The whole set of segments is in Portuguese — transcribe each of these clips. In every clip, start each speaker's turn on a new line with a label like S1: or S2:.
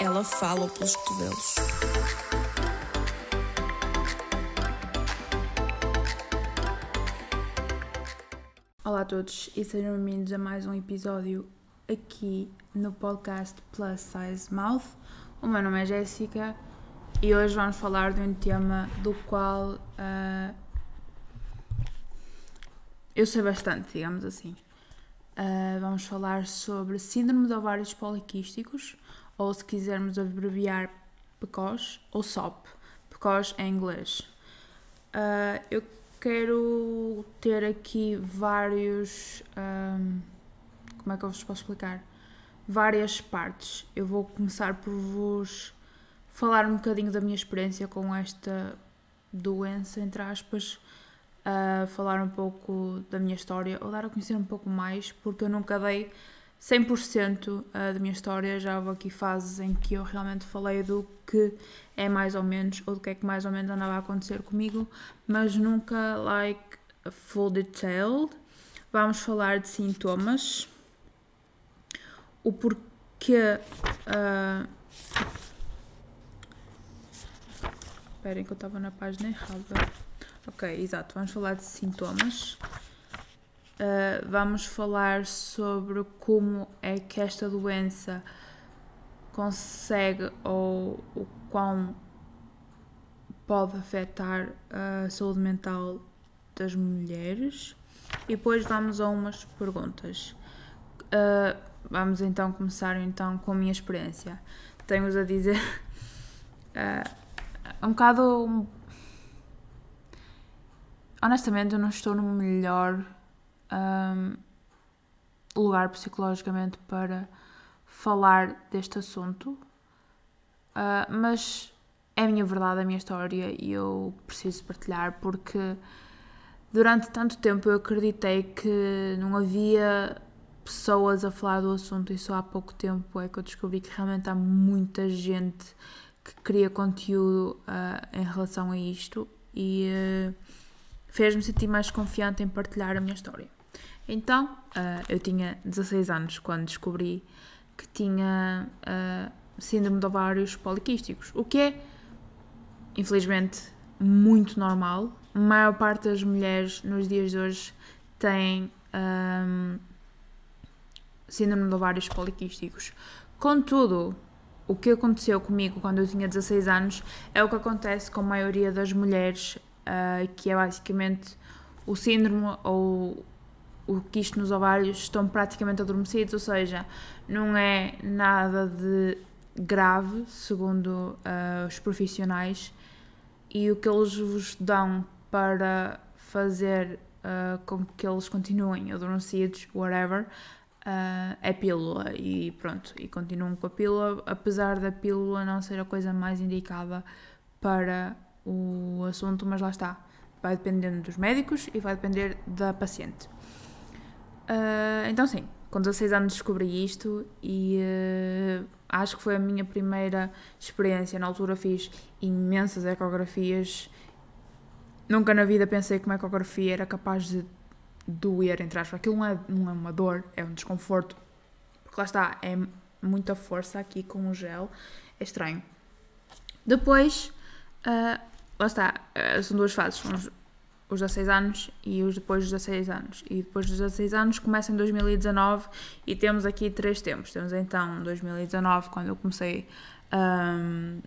S1: Ela fala pelos cotovelos.
S2: Olá a todos e sejam bem-vindos a mais um episódio aqui no podcast Plus Size Mouth. O meu nome é Jéssica e hoje vamos falar de um tema do qual uh, eu sei bastante, digamos assim. Uh, vamos falar sobre Síndrome de Ovários Poliquísticos, ou se quisermos abreviar PCOS, ou SOP. PCOS em inglês. Uh, eu quero ter aqui vários. Um, como é que eu vos posso explicar? Várias partes. Eu vou começar por vos falar um bocadinho da minha experiência com esta doença, entre aspas, uh, falar um pouco da minha história, ou dar a conhecer um pouco mais, porque eu nunca dei 100% da minha história. Já houve aqui fases em que eu realmente falei do que é mais ou menos, ou do que é que mais ou menos andava a acontecer comigo, mas nunca like full detailed. Vamos falar de sintomas, o porquê. Uh... Esperem que eu estava na página errada. Ok, exato. Vamos falar de sintomas. Uh, vamos falar sobre como é que esta doença consegue ou o quão pode afetar a saúde mental das mulheres. E depois vamos a umas perguntas. Uh, vamos então começar então com a minha experiência. Tenho-vos a dizer uh, um bocado honestamente, eu não estou no melhor um, lugar psicologicamente para falar deste assunto, uh, mas é a minha verdade, a minha história e eu preciso partilhar porque durante tanto tempo eu acreditei que não havia pessoas a falar do assunto e só há pouco tempo é que eu descobri que realmente há muita gente que cria conteúdo uh, em relação a isto e uh, fez-me sentir mais confiante em partilhar a minha história. Então, uh, eu tinha 16 anos quando descobri que tinha uh, síndrome de ovários poliquísticos, o que é, infelizmente, muito normal. A maior parte das mulheres nos dias de hoje tem um, síndrome de ovários poliquísticos. Contudo, o que aconteceu comigo quando eu tinha 16 anos é o que acontece com a maioria das mulheres uh, que é basicamente o síndrome ou o quisto nos ovários estão praticamente adormecidos, ou seja, não é nada de grave, segundo uh, os profissionais, e o que eles vos dão para fazer uh, com que eles continuem adormecidos, whatever, uh, é pílula e pronto, e continuam com a pílula, apesar da pílula não ser a coisa mais indicada para o assunto, mas lá está. Vai dependendo dos médicos e vai depender da paciente. Uh, então, sim, com 16 anos descobri isto e uh, acho que foi a minha primeira experiência. Na altura fiz imensas ecografias. Nunca na vida pensei que uma ecografia era capaz de doer, entre aspas. Aquilo não é, não é uma dor, é um desconforto. Porque lá está, é muita força aqui com o gel. É estranho. Depois, uh, lá está, uh, são duas fases. São os, os 16 anos e os depois dos 16 anos. E depois dos 16 anos começa em 2019 e temos aqui três tempos. Temos então 2019, quando eu comecei um,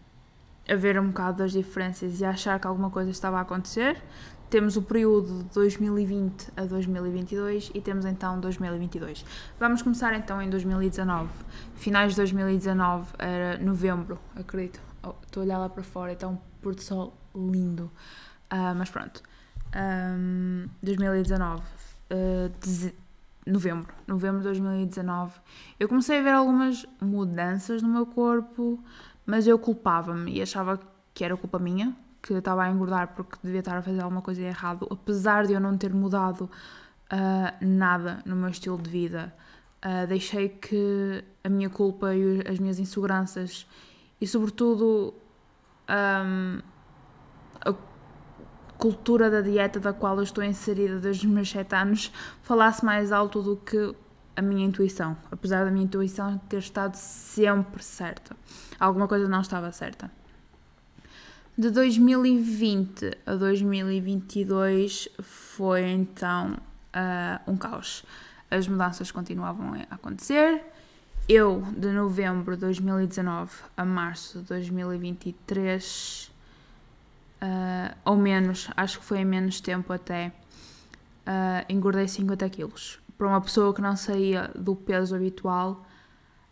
S2: a ver um bocado das diferenças e a achar que alguma coisa estava a acontecer. Temos o período de 2020 a 2022 e temos então 2022. Vamos começar então em 2019. Finais de 2019 era novembro, acredito. Oh, estou a olhar lá para fora, então pôr do sol lindo. Uh, mas pronto. Um, 2019. Uh, novembro. Novembro de 2019. Eu comecei a ver algumas mudanças no meu corpo, mas eu culpava-me e achava que era culpa minha, que estava a engordar porque devia estar a fazer alguma coisa errado, apesar de eu não ter mudado uh, nada no meu estilo de vida. Uh, deixei que a minha culpa e as minhas inseguranças e, sobretudo, um, a cultura da dieta da qual eu estou inserida desde os meus 7 anos falasse mais alto do que a minha intuição, apesar da minha intuição ter estado sempre certa. Alguma coisa não estava certa. De 2020 a 2022 foi então uh, um caos. As mudanças continuavam a acontecer. Eu, de novembro de 2019 a março de 2023, uh, ou menos, acho que foi em menos tempo até, uh, engordei 50 quilos. Para uma pessoa que não saía do peso habitual,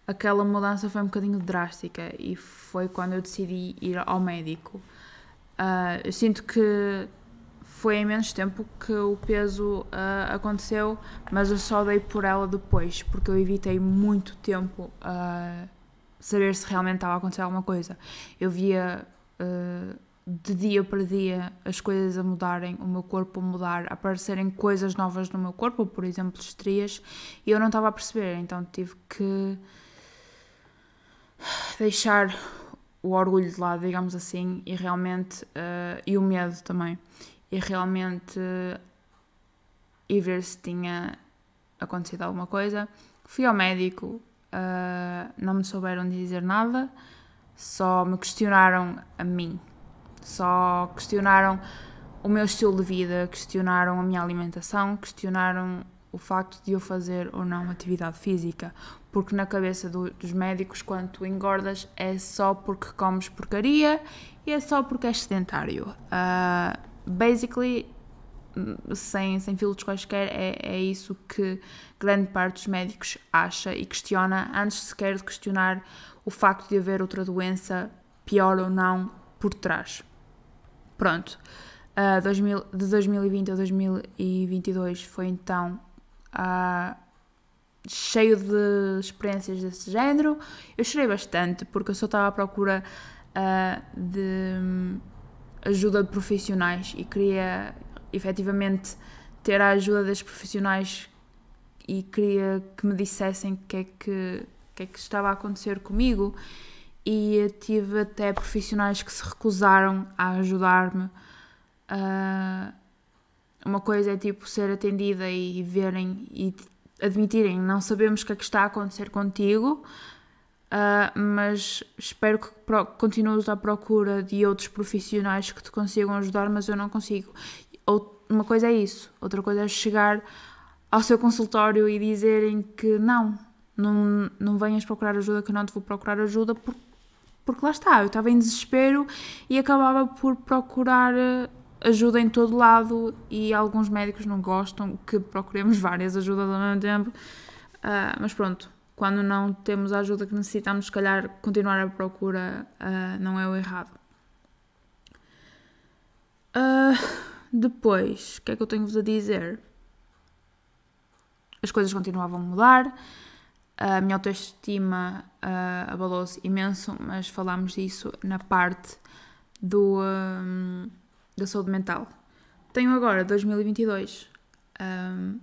S2: aquela mudança foi um bocadinho drástica e foi quando eu decidi ir ao médico. Uh, eu sinto que foi em menos tempo que o peso uh, aconteceu, mas eu só dei por ela depois, porque eu evitei muito tempo uh, saber se realmente estava a acontecer alguma coisa. Eu via uh, de dia para dia as coisas a mudarem, o meu corpo a mudar, a aparecerem coisas novas no meu corpo, por exemplo, estrias, e eu não estava a perceber, então tive que deixar o orgulho de lado, digamos assim, e realmente, uh, e o medo também, e realmente ir ver se tinha acontecido alguma coisa. Fui ao médico, uh, não me souberam dizer nada, só me questionaram a mim, só questionaram o meu estilo de vida, questionaram a minha alimentação, questionaram o facto de eu fazer ou não atividade física, porque na cabeça do, dos médicos, quando tu engordas, é só porque comes porcaria e é só porque és sedentário. Uh, basically, sem, sem filtros quaisquer, é, é isso que grande parte dos médicos acha e questiona, antes sequer de questionar o facto de haver outra doença, pior ou não, por trás. Pronto. Uh, 2000, de 2020 a 2022 foi então uh, cheio de experiências desse género. Eu chorei bastante porque eu só estava à procura uh, de hum, ajuda de profissionais e queria efetivamente ter a ajuda das profissionais e queria que me dissessem o que é que, que, é que estava a acontecer comigo e tive até profissionais que se recusaram a ajudar-me. Uh, uma coisa é tipo ser atendida e verem e admitirem não sabemos o que é que está a acontecer contigo, uh, mas espero que continues à procura de outros profissionais que te consigam ajudar, mas eu não consigo. Uma coisa é isso, outra coisa é chegar ao seu consultório e dizerem que não, não, não venhas procurar ajuda, que eu não te vou procurar ajuda, porque, porque lá está, eu estava em desespero e acabava por procurar ajuda em todo lado e alguns médicos não gostam que procuremos várias ajudas ao mesmo tempo. Uh, mas pronto, quando não temos a ajuda que necessitamos, se calhar continuar a procura uh, não é o errado. Uh, depois, o que é que eu tenho-vos a dizer? As coisas continuavam a mudar, a minha autoestima uh, abalou-se imenso, mas falámos disso na parte do. Um, da saúde mental. Tenho agora 2022. Um,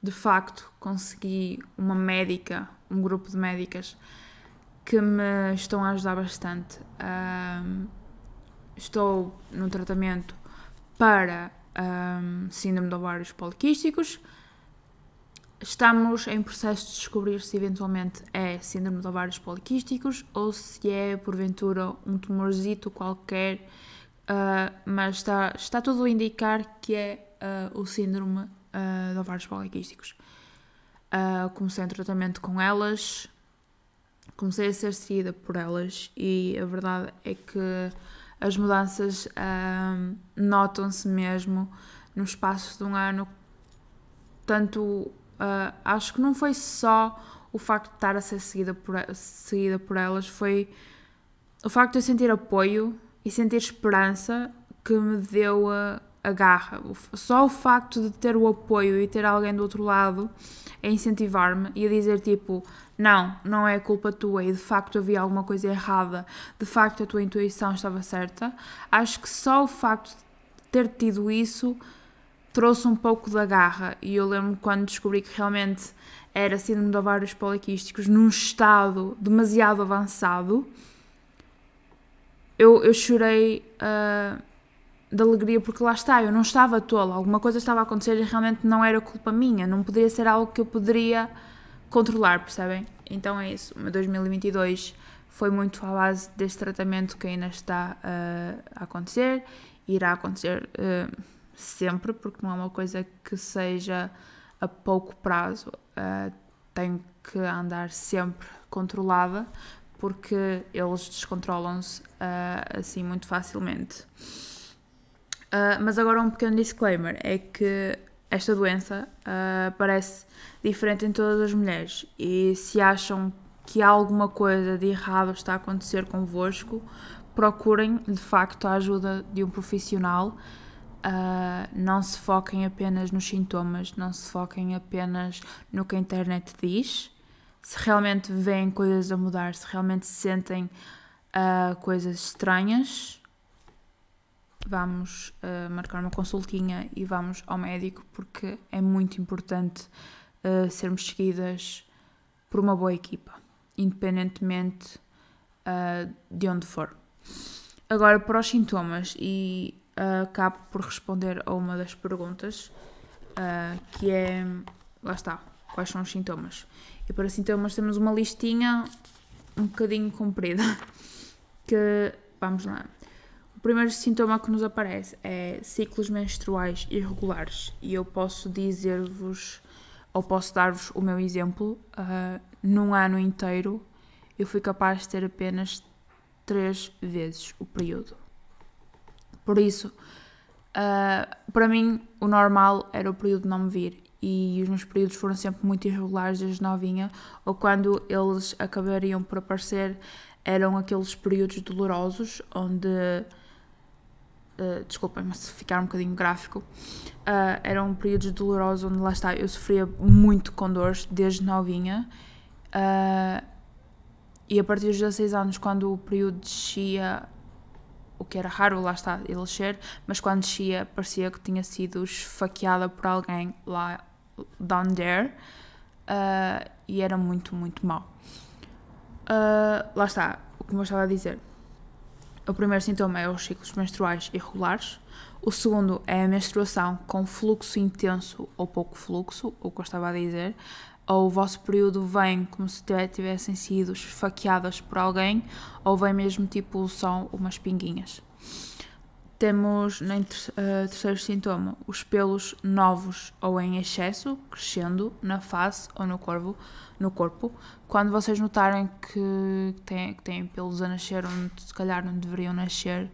S2: de facto, consegui uma médica, um grupo de médicas que me estão a ajudar bastante. Um, estou no tratamento para síndrome de ovários poliquísticos. Estamos em processo de descobrir se eventualmente é síndrome de ovários poliquísticos ou se é porventura um tumorzito qualquer Uh, mas está, está tudo a indicar que é uh, o síndrome uh, de ovários poliquísticos. comecei um tratamento com elas, comecei a ser seguida por elas e a verdade é que as mudanças notam-se mesmo no espaço de um ano. Tanto acho que não foi só o facto de estar a ser seguida por, seguida por elas, foi o facto de eu sentir apoio e sentir esperança que me deu a, a garra. Só o facto de ter o apoio e ter alguém do outro lado a incentivar-me e a dizer tipo, não, não é culpa tua e de facto havia alguma coisa errada, de facto a tua intuição estava certa. Acho que só o facto de ter tido isso trouxe um pouco da garra e eu lembro quando descobri que realmente era síndrome de ovários poliquísticos num estado demasiado avançado eu, eu chorei uh, de alegria, porque lá está, eu não estava tola, alguma coisa estava a acontecer e realmente não era culpa minha, não poderia ser algo que eu poderia controlar, percebem? Então é isso, o meu 2022 foi muito à base deste tratamento que ainda está uh, a acontecer, irá acontecer uh, sempre, porque não é uma coisa que seja a pouco prazo, uh, tenho que andar sempre controlada, porque eles descontrolam-se uh, assim muito facilmente. Uh, mas agora um pequeno disclaimer, é que esta doença uh, parece diferente em todas as mulheres e se acham que alguma coisa de errado está a acontecer convosco, procurem de facto a ajuda de um profissional. Uh, não se foquem apenas nos sintomas, não se foquem apenas no que a internet diz. Se realmente veem coisas a mudar, se realmente sentem uh, coisas estranhas, vamos uh, marcar uma consultinha e vamos ao médico porque é muito importante sermos seguidas por uma boa equipa, independentemente de onde for. Agora, para os sintomas, e acabo por responder a uma das perguntas, que é, lá está, quais são os sintomas. E para sintomas temos uma listinha um bocadinho comprida, que, vamos lá, o primeiro sintoma que nos aparece é ciclos menstruais irregulares e eu posso dizer-vos, ou posso dar-vos o meu exemplo. Uh, num ano inteiro eu fui capaz de ter apenas três vezes o período. Por isso, uh, para mim, o normal era o período não me vir e os meus períodos foram sempre muito irregulares desde novinha, ou quando eles acabariam por aparecer, eram aqueles períodos dolorosos onde Uh, desculpem-me se ficar um bocadinho gráfico, uh, eram períodos dolorosos onde lá está, eu sofria muito com dores desde novinha. Uh, e a partir dos 16 anos, quando o período descia, o que era raro, lá está, ele descer, mas quando descia parecia que tinha sido esfaqueada por alguém lá down there uh, e era muito, muito mal. lá está, o que eu estava a dizer o primeiro sintoma é os ciclos menstruais irregulares. O segundo é a menstruação com fluxo intenso ou pouco fluxo, o que eu estava a dizer. Ou o vosso período vem como se tivessem sido esfaqueadas por alguém, ou vem mesmo tipo só umas pinguinhas. Temos, no uh, terceiro sintoma, os pelos novos ou em excesso, crescendo na face ou no corpo, no corpo. Quando vocês notarem que têm, que têm pelos a nascer onde se calhar não deveriam nascer,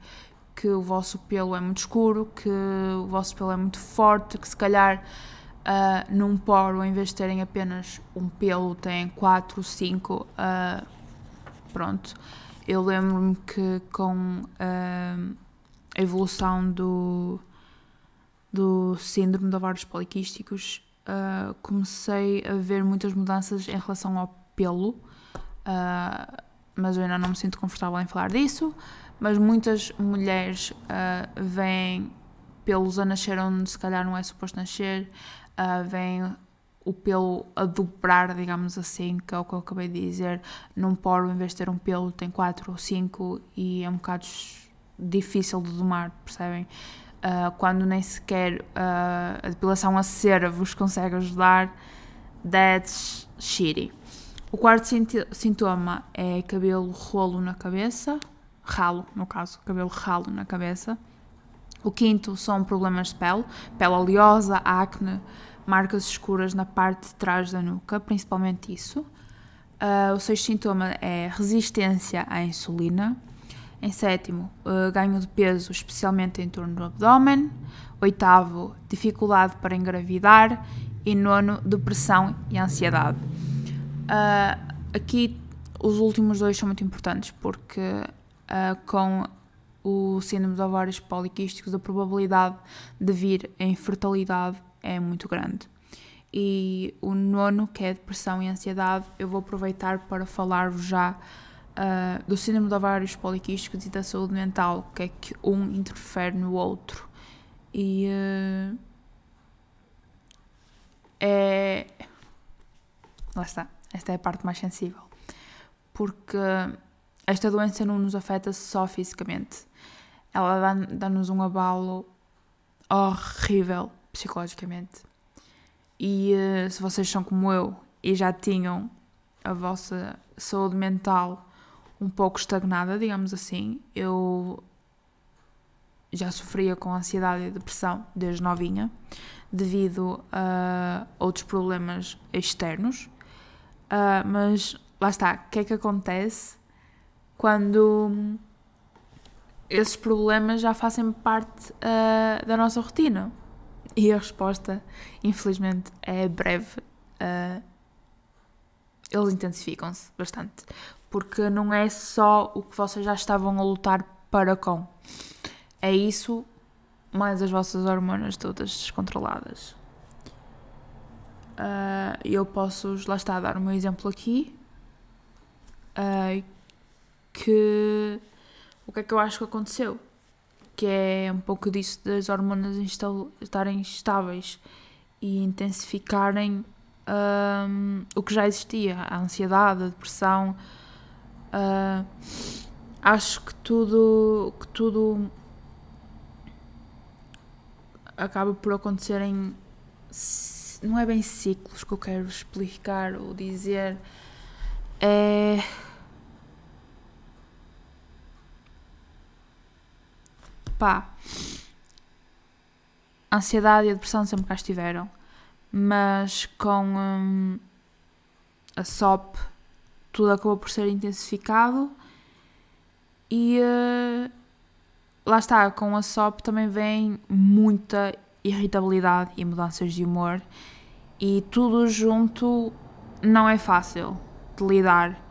S2: que o vosso pelo é muito escuro, que o vosso pelo é muito forte, que se calhar uh, num poro, em vez de terem apenas um pelo, têm quatro, cinco, uh, pronto. Eu lembro-me que com uh, a evolução do, do síndrome de ovários poliquísticos, uh, comecei a ver muitas mudanças em relação ao pelo, uh, mas eu ainda não me sinto confortável em falar disso. Mas muitas mulheres uh, veem pelos a nascer onde se calhar não é suposto nascer, uh, veem o pelo a dobrar, digamos assim, que é o que eu acabei de dizer, num poro, em vez de ter um pelo, tem quatro ou cinco e é um bocado difícil de domar, percebem? Uh, quando nem sequer uh, a depilação a cera vos consegue ajudar, that's shitty. O quarto sintoma é cabelo rolo na cabeça, ralo, no caso, cabelo ralo na cabeça. O quinto são problemas de pele, pele oleosa, acne, marcas escuras na parte de trás da nuca, principalmente isso. Uh, o sexto sintoma é resistência à insulina. Em sétimo, uh, ganho de peso, especialmente em torno do abdômen. Oitavo, dificuldade para engravidar. E nono, depressão e ansiedade. Uh, aqui, os últimos dois são muito importantes porque com o síndrome de ovários poliquísticos, a probabilidade de vir a infertilidade é muito grande. E o nono, que é depressão e ansiedade, eu vou aproveitar para falar-vos já uh, do síndrome de ovários poliquísticos e da saúde mental, que é que um interfere no outro. E uh, é. Lá está, esta é a parte mais sensível. Porque esta doença não nos afeta só fisicamente. Ela dá- dá-nos um abalo horrível psicologicamente. E eh, se vocês são como eu e já tinham a vossa saúde mental um pouco estagnada, digamos assim, eu já sofria com ansiedade e depressão desde novinha, devido a outros problemas externos. Ah, mas lá está, o que é que acontece quando esses problemas já fazem parte ah, da nossa rotina? E a resposta, infelizmente, é breve. Ah, eles intensificam-se bastante. Porque não é só o que vocês já estavam a lutar para com. É isso, mais as vossas hormonas todas descontroladas. Ah, eu posso, lá está, dar meu exemplo aqui. Ah, que o que é que eu acho que aconteceu? Que é um pouco disso das hormonas estarem estáveis e intensificarem ahm, o que já existia, a ansiedade, a depressão. Ah, acho que tudo, que tudo acaba por acontecer em não é bem ciclos que eu quero explicar ou dizer é pá a ansiedade e a depressão sempre cá estiveram mas com hum, a SOP tudo acabou por ser intensificado e eh, lá está, com a SOP também vem muita irritabilidade e mudanças de humor e tudo junto não é fácil de lidar.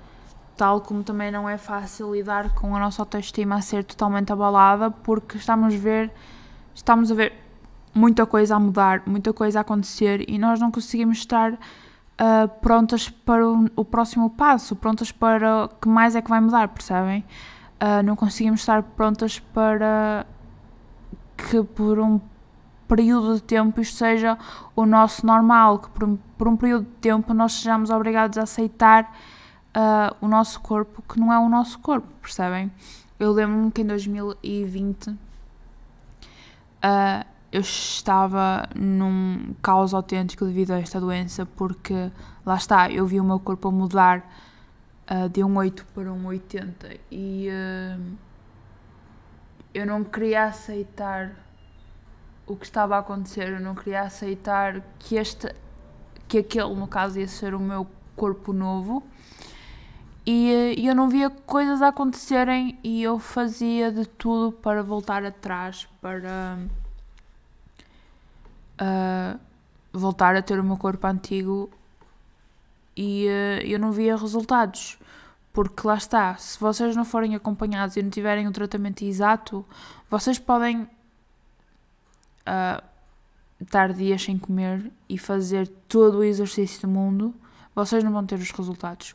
S2: Tal como também não é fácil lidar com a nossa autoestima a ser totalmente abalada porque estamos a ver, estamos a ver muita coisa a mudar, muita coisa a acontecer e nós não conseguimos estar ah, prontas para o, o próximo passo, prontas para o que mais é que vai mudar, percebem? Uh, não conseguimos estar prontas para que por um período de tempo isto seja o nosso normal, que por um, por um período de tempo nós sejamos obrigados a aceitar uh, o nosso corpo que não é o nosso corpo, percebem? Eu lembro-me que em 2020 uh, eu estava num caos autêntico devido a esta doença, porque lá está, eu vi o meu corpo a mudar uh, de um 8 para um 80 e eu não queria aceitar o que estava a acontecer, eu não queria aceitar que este que aquele no caso ia ser o meu corpo novo e, uh, eu não via coisas a acontecerem e eu fazia de tudo para voltar atrás para uh, voltar a ter o meu corpo antigo e uh, eu não via resultados. Porque lá está, se vocês não forem acompanhados e não tiverem o tratamento exato, vocês podem uh, estar dias sem comer e fazer todo o exercício do mundo, vocês não vão ter os resultados.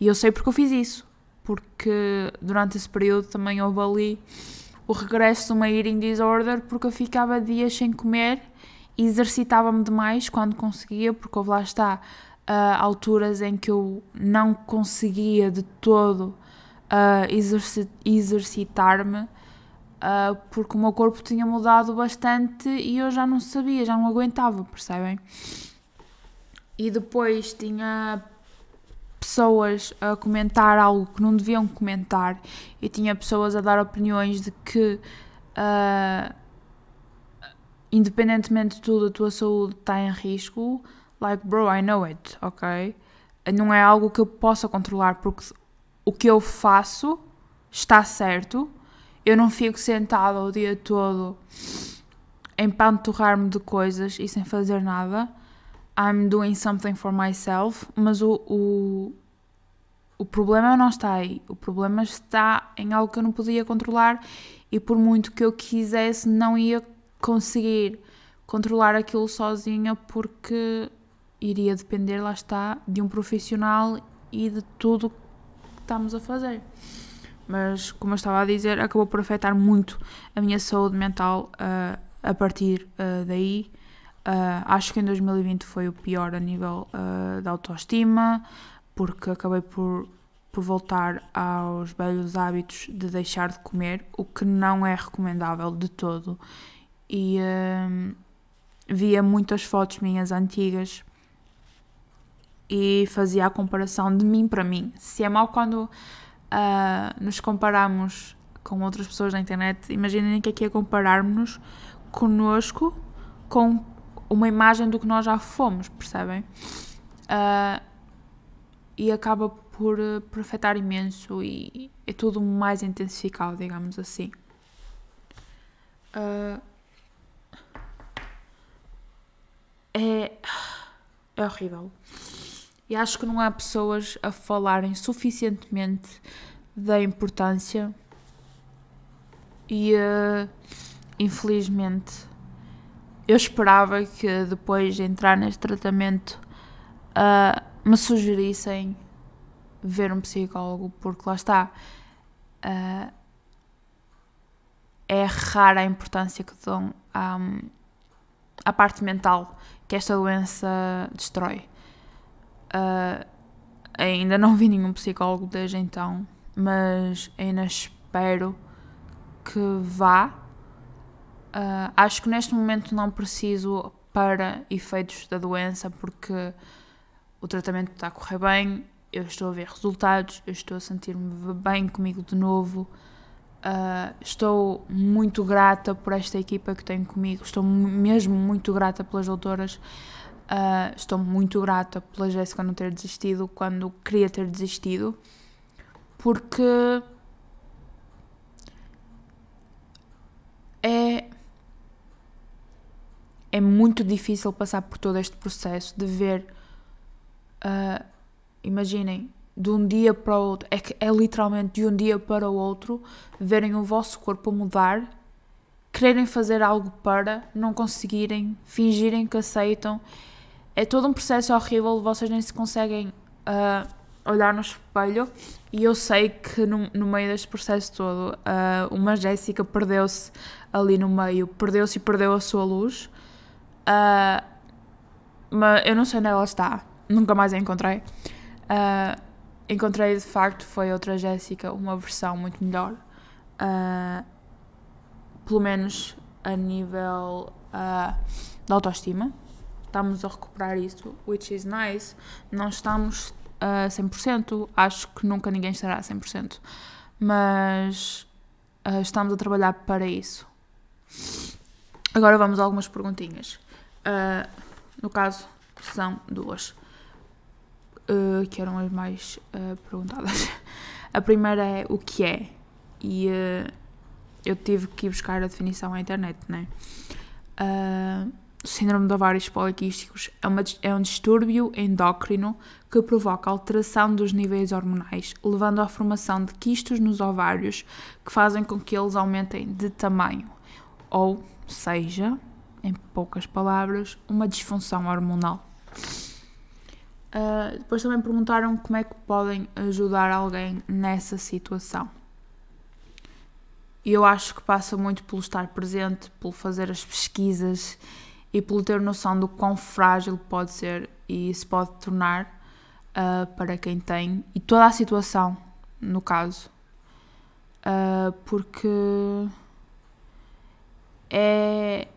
S2: E eu sei porque eu fiz isso, porque durante esse período também houve ali o regresso de uma eating disorder, porque eu ficava dias sem comer e exercitava-me demais quando conseguia, porque houve lá está uh, alturas em que eu não conseguia de todo uh, exerci exercitar-me uh, porque o meu corpo tinha mudado bastante e eu já não sabia, já não aguentava, percebem? E depois tinha pessoas a comentar algo que não deviam comentar. E tinha pessoas a dar opiniões de que independentemente de tudo a tua saúde está em risco. Like bro I know it ok? Não é algo que eu possa controlar porque o que eu faço está certo. Eu não fico sentada o dia todo em panturrar-me de coisas e sem fazer nada I'm doing something for myself mas o, o o problema não está aí o problema está em algo que eu não podia controlar e por muito que eu quisesse não ia conseguir controlar aquilo sozinha porque iria depender, lá está, de um profissional e de tudo que estamos a fazer. Mas, como eu estava a dizer, acabou por afetar muito a minha saúde mental uh, a partir uh, daí. Uh, acho que em 2020 foi o pior a nível da autoestima, porque acabei por por voltar aos velhos hábitos de deixar de comer, o que não é recomendável de todo. E hum, via muitas fotos minhas antigas e fazia a comparação de mim para mim. Se é mal quando uh, nos comparamos com outras pessoas na internet, imaginem que aqui é compararmos connosco com uma imagem do que nós já fomos, percebem? Uh, e acaba por, uh, por afetar imenso e é tudo mais intensificado, digamos assim. Uh, é, é horrível. E acho que não há pessoas a falarem suficientemente da importância e uh, infelizmente eu esperava que depois de entrar neste tratamento uh, me sugerissem ver um psicólogo, porque lá está. Uh, é rara a importância que dão à, à parte mental que esta doença destrói. Uh, ainda não vi nenhum psicólogo desde então, mas ainda espero que vá. Uh, acho que neste momento não preciso para efeitos da doença, porque o tratamento está a correr bem, eu estou a ver resultados, eu estou a sentir-me bem comigo de novo. Uh, estou muito grata por esta equipa que tenho comigo, estou mesmo muito grata pelas doutoras. Uh, estou muito grata pela Jéssica não ter desistido quando queria ter desistido, porque é, é muito difícil passar por todo este processo de ver. Uh, imaginem, de um dia para o outro, é, que é literalmente de um dia para o outro, verem o vosso corpo mudar, quererem fazer algo para, não conseguirem, fingirem que aceitam é todo um processo horrível, vocês nem se conseguem uh, olhar no espelho. E eu sei que no, no meio deste processo todo, uh, uma Jéssica perdeu-se ali no meio, perdeu-se e perdeu a sua luz. Uh, mas eu não sei onde ela está, nunca mais a encontrei. Uh, encontrei de facto, foi outra Jéssica, uma versão muito melhor. Uh, pelo menos a nível uh, da autoestima estamos a recuperar isso, which is nice. Não estamos a 100%, acho que nunca ninguém estará a 100%, mas uh, estamos a trabalhar para isso. Agora vamos a algumas perguntinhas. Uh, no caso, são duas, uh, que eram as mais perguntadas. A primeira é o que é, e eu tive que ir buscar a definição à internet, né? Uh, síndrome de ovários poliquísticos é, uma, é um distúrbio endócrino que provoca alteração dos níveis hormonais, levando à formação de quistos nos ovários que fazem com que eles aumentem de tamanho, ou seja, em poucas palavras, uma disfunção hormonal. Uh, depois também perguntaram como é que podem ajudar alguém nessa situação. E eu acho que passa muito pelo estar presente, pelo fazer as pesquisas e pelo ter noção do quão frágil pode ser e se pode tornar uh, para quem tem e toda a situação, no caso. Uh, porque é.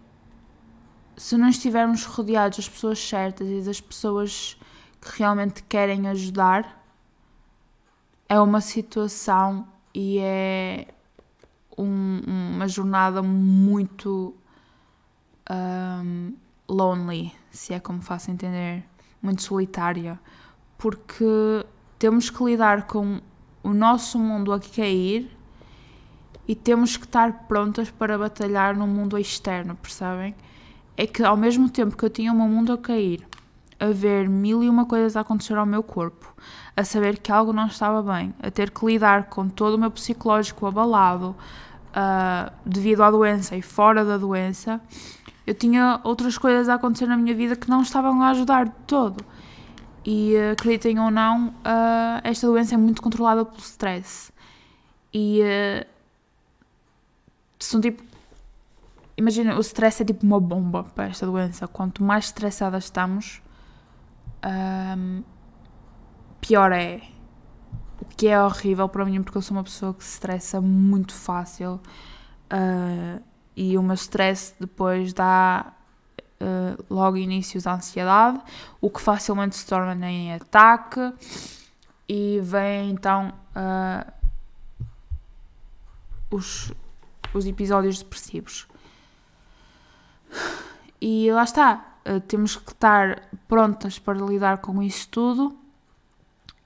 S2: Se não estivermos rodeados das pessoas certas e das pessoas que realmente querem ajudar, é uma situação e é um, uma jornada muito um, lonely, se é como faço entender, muito solitária, porque temos que lidar com o nosso mundo a cair e temos que estar prontas para batalhar no mundo externo, percebem? É que ao mesmo tempo que eu tinha o meu mundo a cair, a ver mil e uma coisas a acontecer ao meu corpo, a saber que algo não estava bem, a ter que lidar com todo o meu psicológico abalado uh, devido à doença e fora da doença, eu tinha outras coisas a acontecer na minha vida que não estavam a ajudar de todo. E acreditem ou não, uh, esta doença é muito controlada pelo stress. E uh, são tipo. Imagina, o stress é tipo uma bomba para esta doença. Quanto mais estressadas estamos, um, pior é. o que é horrível para mim, porque eu sou uma pessoa que se estressa muito fácil uh, e o meu stress depois dá uh, logo inícios à ansiedade, o que facilmente se torna em ataque e vem então uh, os, os episódios depressivos. E lá está, temos que estar prontas para lidar com isso tudo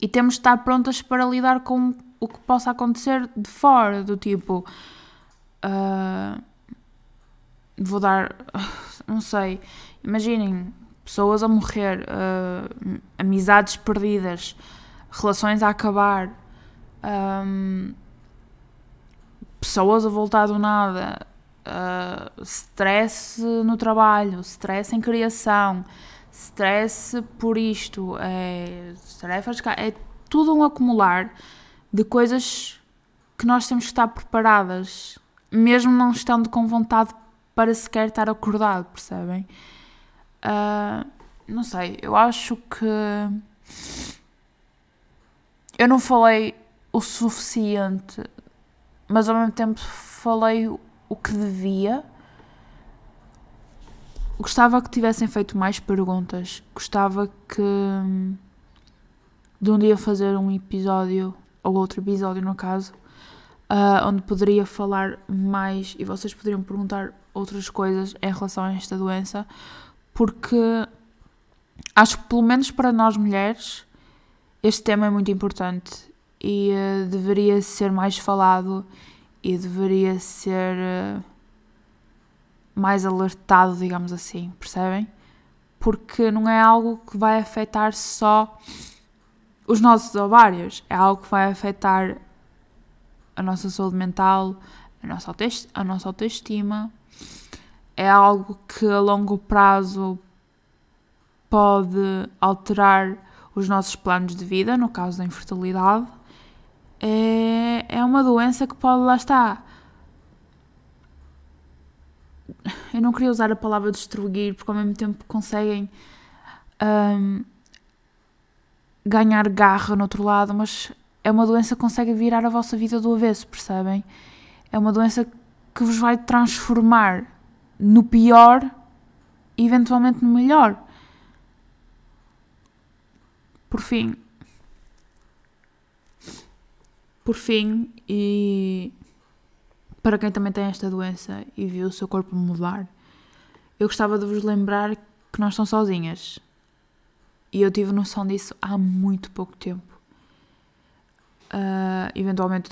S2: e temos de estar prontas para lidar com o que possa acontecer de fora, do tipo. Uh, vou dar. Não sei. Imaginem pessoas a morrer, uh, amizades perdidas, relações a acabar, um, pessoas a voltar do nada, uh, stress no trabalho, stress em criação stress por isto, é, tarefas, é tudo um acumular de coisas que nós temos que estar preparadas, mesmo não estando com vontade para sequer estar acordado, percebem? Uh, não sei, eu acho que eu não falei o suficiente, mas ao mesmo tempo falei o que devia Gostava que tivessem feito mais perguntas. Gostava que de um dia fazer um episódio, ou outro episódio no caso, uh, onde poderia falar mais e vocês poderiam perguntar outras coisas em relação a esta doença, porque acho que pelo menos para nós mulheres este tema é muito importante e uh, deveria ser mais falado e deveria ser. Uh, mais alertado, digamos assim, percebem? Porque não é algo que vai afetar só os nossos ovários, é algo que vai afetar a nossa saúde mental, a nossa, autoestima, a nossa autoestima, é algo que a longo prazo pode alterar os nossos planos de vida, no caso da infertilidade. É, é uma doença que pode, lá estar, eu não queria usar a palavra destruir, porque ao mesmo tempo conseguem um, ganhar garra no outro lado, mas é uma doença que consegue virar a vossa vida do avesso, percebem? É uma doença que vos vai transformar no pior e eventualmente no melhor. Por fim. Por fim, e para quem também tem esta doença e viu o seu corpo mudar, eu gostava de vos lembrar que não estão sozinhas. E eu tive noção disso há muito pouco tempo. Uh, eventualmente,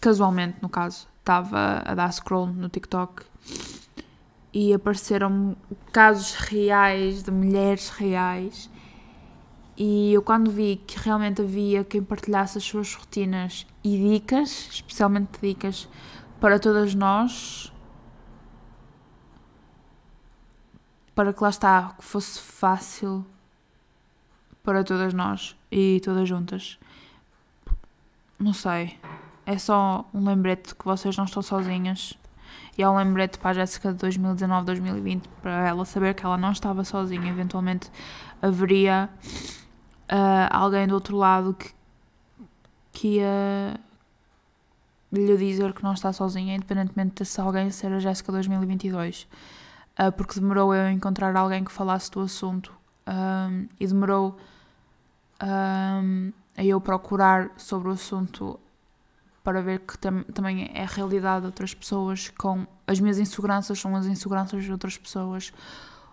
S2: casualmente no caso, estava a dar scroll no TikTok e apareceram casos reais de mulheres reais. E eu, quando vi que realmente havia quem partilhasse as suas rotinas e dicas, especialmente dicas para todas nós, para que lá está, que fosse fácil para todas nós e todas juntas. Não sei. É só um lembrete que vocês não estão sozinhas. E é um lembrete para a Jéssica de 2019-2020 para ela saber que ela não estava sozinha. Eventualmente haveria uh, alguém do outro lado que, que ia lhe dizer que não está sozinha, independentemente de se alguém ser a Jéssica 2022. Uh, porque demorou eu encontrar alguém que falasse do assunto um, e demorou um, a eu procurar sobre o assunto para ver que tam também é a realidade de outras pessoas com as minhas inseguranças são as inseguranças de outras pessoas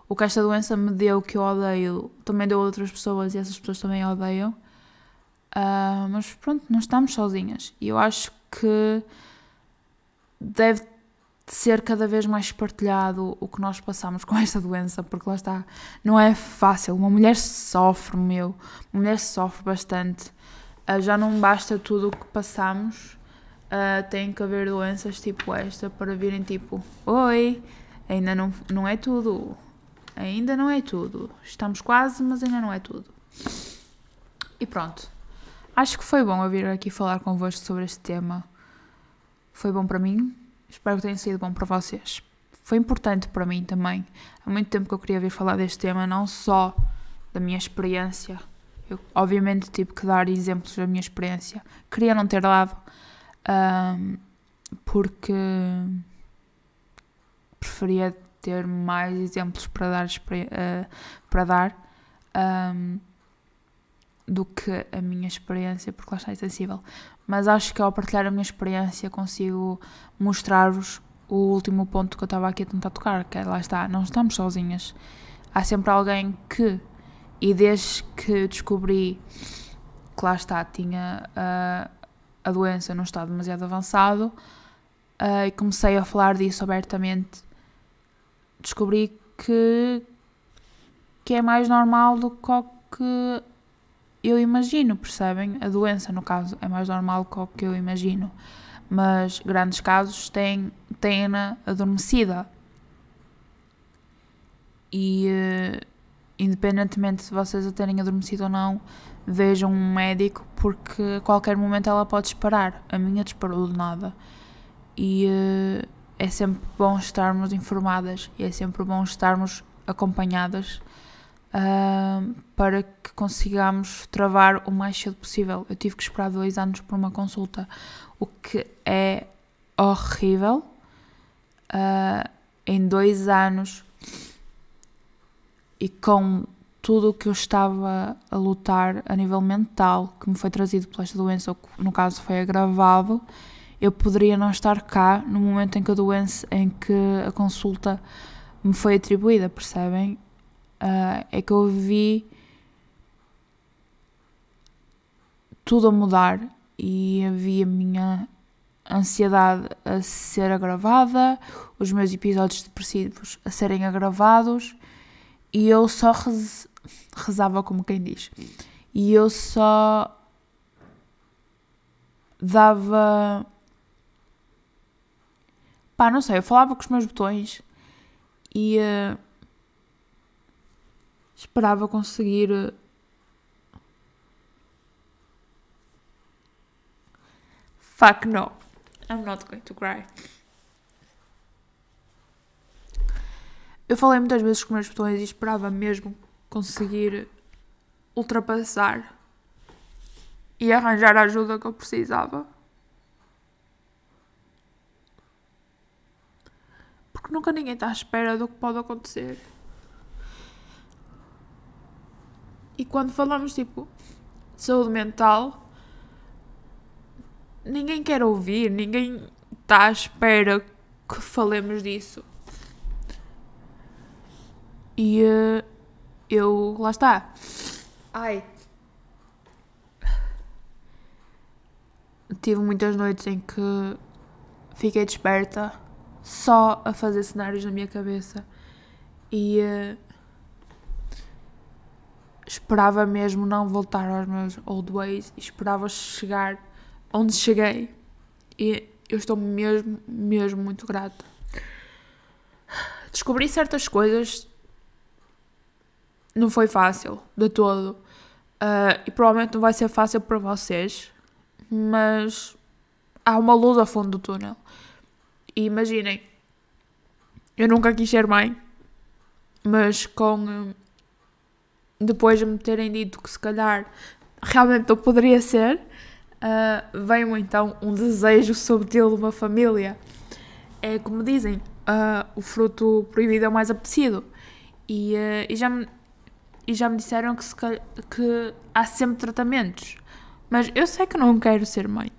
S2: o que esta doença me deu que eu odeio também deu a outras pessoas e essas pessoas também odeiam. Uh, mas pronto, não estamos sozinhas. E eu acho que deve ser cada vez mais partilhado o que nós passamos com esta doença, porque lá está, não é fácil. Uma mulher sofre, meu, uma mulher sofre bastante. Uh, já não basta tudo o que passamos, uh, tem que haver doenças tipo esta para virem tipo: Oi, ainda não, não é tudo, ainda não é tudo. Estamos quase, mas ainda não é tudo. E pronto. Acho que foi bom eu vir aqui falar convosco sobre este tema. Foi bom para mim, espero que tenha sido bom para vocês. Foi importante para mim também. Há muito tempo que eu queria vir falar deste tema, não só da minha experiência Eu, obviamente, tive que dar exemplos da minha experiência. Queria não ter dado, um, porque preferia ter mais exemplos para dar, uh, para dar um, do que a minha experiência, porque lá está é sensível. Mas acho que ao partilhar a minha experiência consigo mostrar-vos o último ponto que eu estava aqui a tentar tocar, que é, lá está, não estamos sozinhas. Há sempre alguém que, e desde que descobri que lá está, tinha uh, a doença num estado demasiado avançado uh, e comecei a falar disso abertamente, descobri que, que é mais normal do que eu imagino, percebem? A doença, no caso, é mais normal do que eu imagino mas grandes casos têm, têm-na adormecida. E uh, independentemente de vocês a terem adormecido ou não, vejam um médico porque a qualquer momento ela pode disparar. A minha disparou de nada. E uh, é sempre bom estarmos informadas e é sempre bom estarmos acompanhadas uh, para que consigamos travar o mais cedo possível. Eu tive que esperar dois anos por uma consulta o que é horrível. Uh, em dois anos e com tudo o que eu estava a lutar a nível mental, que me foi trazido por esta doença, ou que no caso foi agravado, eu poderia não estar cá no momento em que a doença, em que a consulta me foi atribuída, percebem? Uh, é que eu vi tudo a mudar e havia a minha ansiedade a ser agravada, os meus episódios depressivos a serem agravados e eu só rez, rezava como quem diz. E eu só dava. Pá, não sei, eu falava com os meus botões e uh, esperava conseguir Fuck no. I'm not going to cry. Eu falei muitas vezes com meus botões e esperava mesmo conseguir ultrapassar e arranjar a ajuda que eu precisava. Porque nunca ninguém está à espera do que pode acontecer. E quando falamos tipo de saúde mental, ninguém quer ouvir, ninguém está à espera que falemos disso. E uh, eu. Lá está. Ai. Tive muitas noites em que fiquei desperta só a fazer cenários na minha cabeça e uh, esperava mesmo não voltar aos meus old ways e esperava chegar onde cheguei. E eu estou mesmo, mesmo muito grata. Descobri certas coisas. Não foi fácil, de todo. Uh, e provavelmente não vai ser fácil para vocês. Mas há uma luz ao fundo do túnel. E imaginem, eu nunca quis ser mãe, mas com. Depois de me terem dito que se calhar realmente eu poderia ser, uh, veio então um desejo subtil de uma família. É como dizem, uh, o fruto proibido é o mais apetecido. E, uh, e, já, me, e já me disseram que, se, que há sempre tratamentos. Mas eu sei que não quero ser mãe.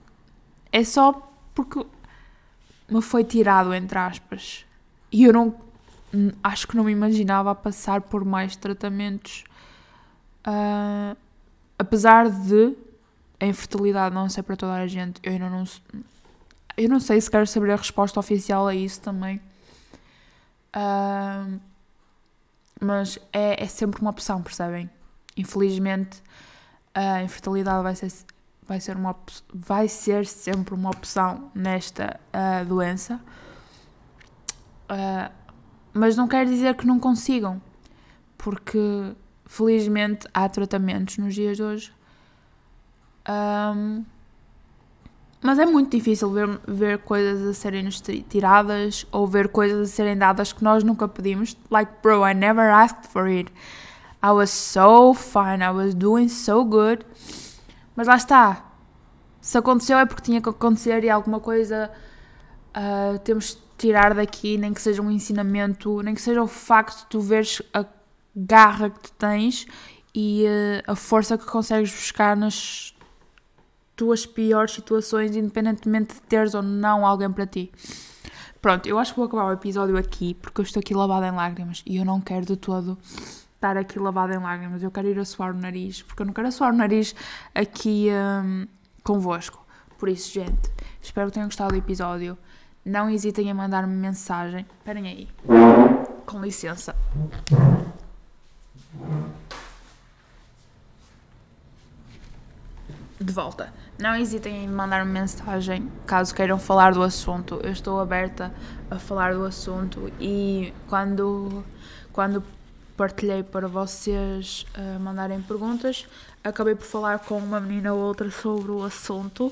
S2: É só porque me foi tirado, entre aspas. E eu não. Acho que não me imaginava passar por mais tratamentos. Uh, apesar de a infertilidade não ser para toda a gente, eu ainda não. Eu não sei se quero saber a resposta oficial a isso também. Uh, mas é, é sempre uma opção, percebem? Infelizmente, a infertilidade vai ser, vai ser, uma, vai ser sempre uma opção nesta uh, doença. Uh, mas não quer dizer que não consigam, porque felizmente há tratamentos nos dias de hoje um, mas é muito difícil ver, ver coisas a serem tiradas ou ver coisas a serem dadas que nós nunca pedimos. Like, bro, I never asked for it. I was so fine, I was doing so good. Mas lá está. Se aconteceu é porque tinha que acontecer e alguma coisa uh, temos de tirar daqui, nem que seja um ensinamento, nem que seja o facto de tu veres a garra que tu tens e uh, a força que consegues buscar nas tuas piores situações, independentemente de teres ou não alguém para ti. Pronto, eu acho que vou acabar o episódio aqui porque eu estou aqui lavada em lágrimas e eu não quero de todo estar aqui lavada em lágrimas. Eu quero ir a suar o nariz porque eu não quero suar o nariz aqui um, convosco. Por isso, gente, espero que tenham gostado do episódio. Não hesitem em mandar-me mensagem. Esperem aí. Com licença. De volta. Não hesitem em mandar-me mensagem caso queiram falar do assunto. Eu estou aberta a falar do assunto e quando, quando partilhei para vocês uh, mandarem perguntas, acabei por falar com uma menina ou outra sobre o assunto,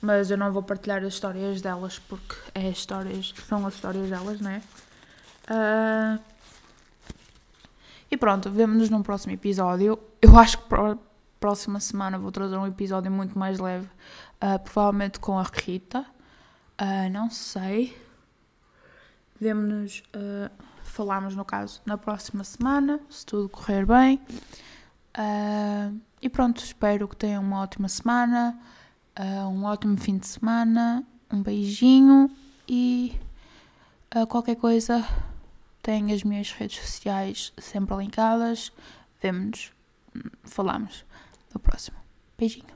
S2: mas eu não vou partilhar as histórias delas porque é histórias, são as histórias delas, não é? Uh, e pronto, vemo-nos num próximo episódio. Eu acho que próxima semana vou trazer um episódio muito mais leve, uh, provavelmente com a Rita. Uh, não sei. Vemo-nos, uh, falamos no caso na próxima semana, se tudo correr bem. Uh, e pronto, espero que tenham uma ótima semana, um ótimo fim de semana, um beijinho e qualquer coisa, tenho as minhas redes sociais sempre linkadas. Vemo-nos, falamos no próximo. Beijinho.